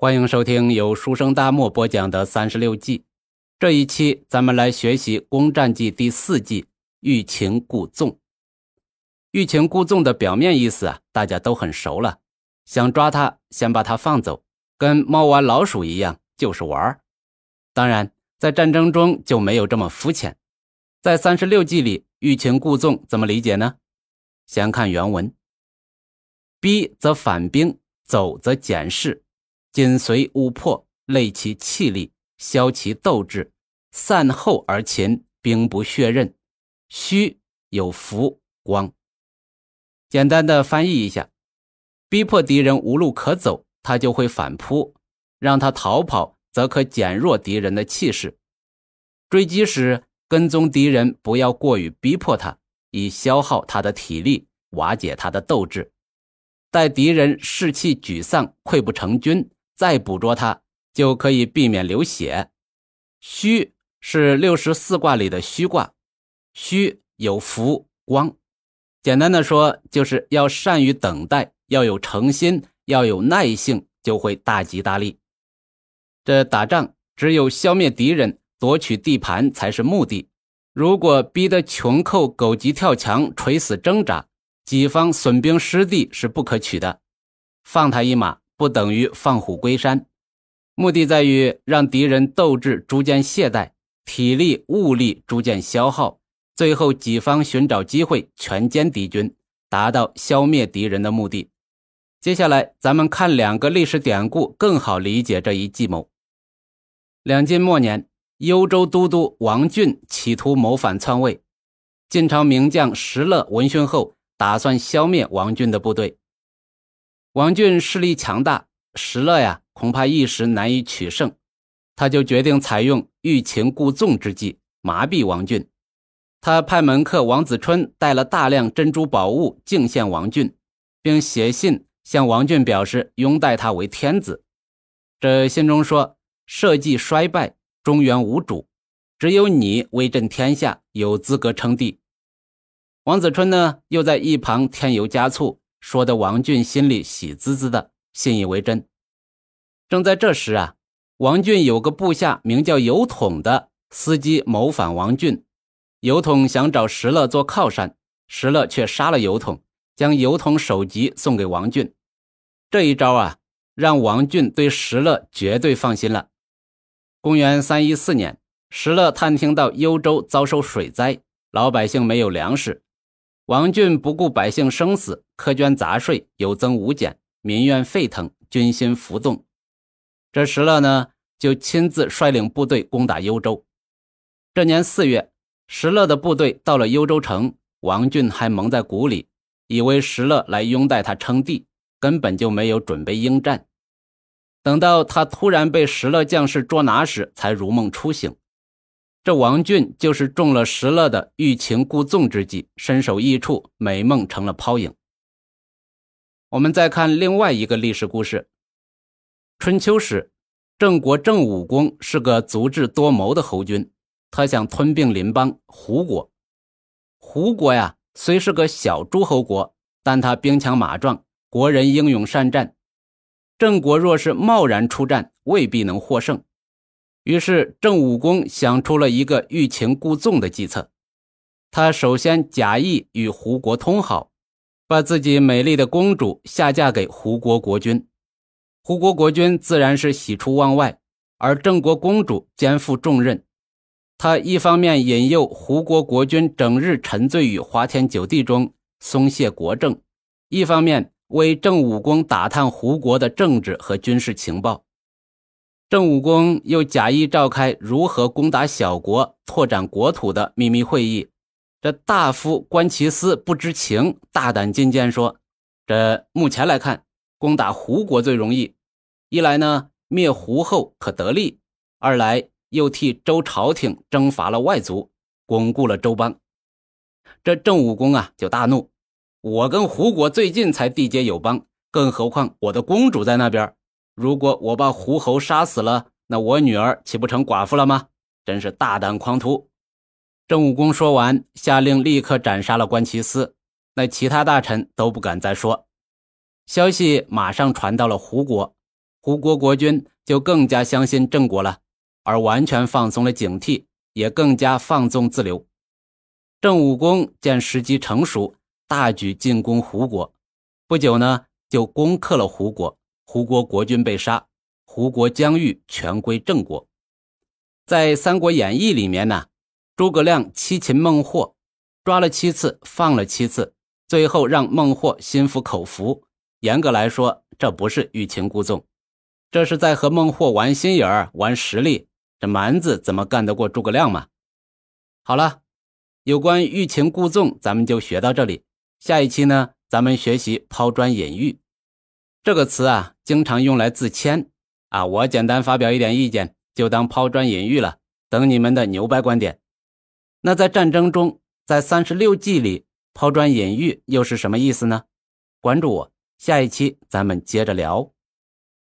欢迎收听由书生大漠播讲的三十六计。这一期咱们来学习《攻战记》第四计“欲擒故纵”。欲擒故纵的表面意思啊，大家都很熟了。想抓他，先把他放走，跟猫玩老鼠一样，就是玩儿。当然，在战争中就没有这么肤浅。在三十六计里，“欲擒故纵”怎么理解呢？先看原文：“逼则反兵，走则减势。”紧随乌破，累其气力，消其斗志，散后而擒，兵不血刃。虚有福光。简单的翻译一下：逼迫敌人无路可走，他就会反扑；让他逃跑，则可减弱敌人的气势。追击时，跟踪敌人，不要过于逼迫他，以消耗他的体力，瓦解他的斗志。待敌人士气沮丧，溃不成军。再捕捉它，就可以避免流血。虚是六十四卦里的虚卦，虚有福光。简单的说，就是要善于等待，要有诚心，要有耐性，就会大吉大利。这打仗只有消灭敌人、夺取地盘才是目的。如果逼得穷寇狗急跳墙、垂死挣扎，己方损兵失地是不可取的。放他一马。不等于放虎归山，目的在于让敌人斗志逐渐懈怠，体力物力逐渐消耗，最后己方寻找机会全歼敌军，达到消灭敌人的目的。接下来，咱们看两个历史典故，更好理解这一计谋。两晋末年，幽州都督王浚企图谋反篡位，晋朝名将石勒闻讯后，打算消灭王浚的部队。王俊势力强大，石勒呀恐怕一时难以取胜，他就决定采用欲擒故纵之计，麻痹王俊。他派门客王子春带了大量珍珠宝物敬献王俊，并写信向王俊表示拥戴他为天子。这信中说：“社稷衰败，中原无主，只有你威震天下，有资格称帝。”王子春呢，又在一旁添油加醋。说的王浚心里喜滋滋的，信以为真。正在这时啊，王浚有个部下名叫尤统的司机谋反王浚，尤统想找石勒做靠山，石勒却杀了尤统，将尤统首级送给王浚。这一招啊，让王浚对石勒绝对放心了。公元三一四年，石勒探听到幽州遭受水灾，老百姓没有粮食。王浚不顾百姓生死，苛捐杂税，有增无减，民怨沸腾，军心浮动。这石勒呢，就亲自率领部队攻打幽州。这年四月，石勒的部队到了幽州城，王浚还蒙在鼓里，以为石勒来拥戴他称帝，根本就没有准备应战。等到他突然被石勒将士捉拿时，才如梦初醒。这王俊就是中了石勒的欲擒故纵之计，身首异处，美梦成了泡影。我们再看另外一个历史故事：春秋时，郑国郑武公是个足智多谋的侯君，他想吞并邻邦胡国。胡国呀，虽是个小诸侯国，但他兵强马壮，国人英勇善战。郑国若是贸然出战，未必能获胜。于是郑武公想出了一个欲擒故纵的计策。他首先假意与胡国通好，把自己美丽的公主下嫁给胡国国君。胡国国君自然是喜出望外，而郑国公主肩负重任。他一方面引诱胡国国君整日沉醉于花天酒地中，松懈国政；一方面为郑武公打探胡国的政治和军事情报。郑武公又假意召开如何攻打小国、拓展国土的秘密会议。这大夫关其思不知情，大胆进谏说：“这目前来看，攻打胡国最容易。一来呢，灭胡后可得利；二来又替周朝廷征伐了外族，巩固了周邦。”这郑武公啊，就大怒：“我跟胡国最近才缔结友邦，更何况我的公主在那边。”如果我把胡侯杀死了，那我女儿岂不成寡妇了吗？真是大胆狂徒！郑武公说完，下令立刻斩杀了关其斯。那其他大臣都不敢再说。消息马上传到了胡国，胡国国君就更加相信郑国了，而完全放松了警惕，也更加放纵自流。郑武公见时机成熟，大举进攻胡国，不久呢就攻克了胡国，胡国国君被杀，胡国疆域全归郑国。在《三国演义》里面呢，诸葛亮七擒孟获，抓了七次，放了七次，最后让孟获心服口服。严格来说，这不是欲擒故纵。这是在和孟获玩心眼儿、玩实力。这蛮子怎么干得过诸葛亮嘛？好了，有关欲擒故纵，咱们就学到这里。下一期呢，咱们学习抛砖引玉这个词啊，经常用来自谦啊。我简单发表一点意见，就当抛砖引玉了，等你们的牛掰观点。那在战争中，在三十六计里，抛砖引玉又是什么意思呢？关注我，下一期咱们接着聊。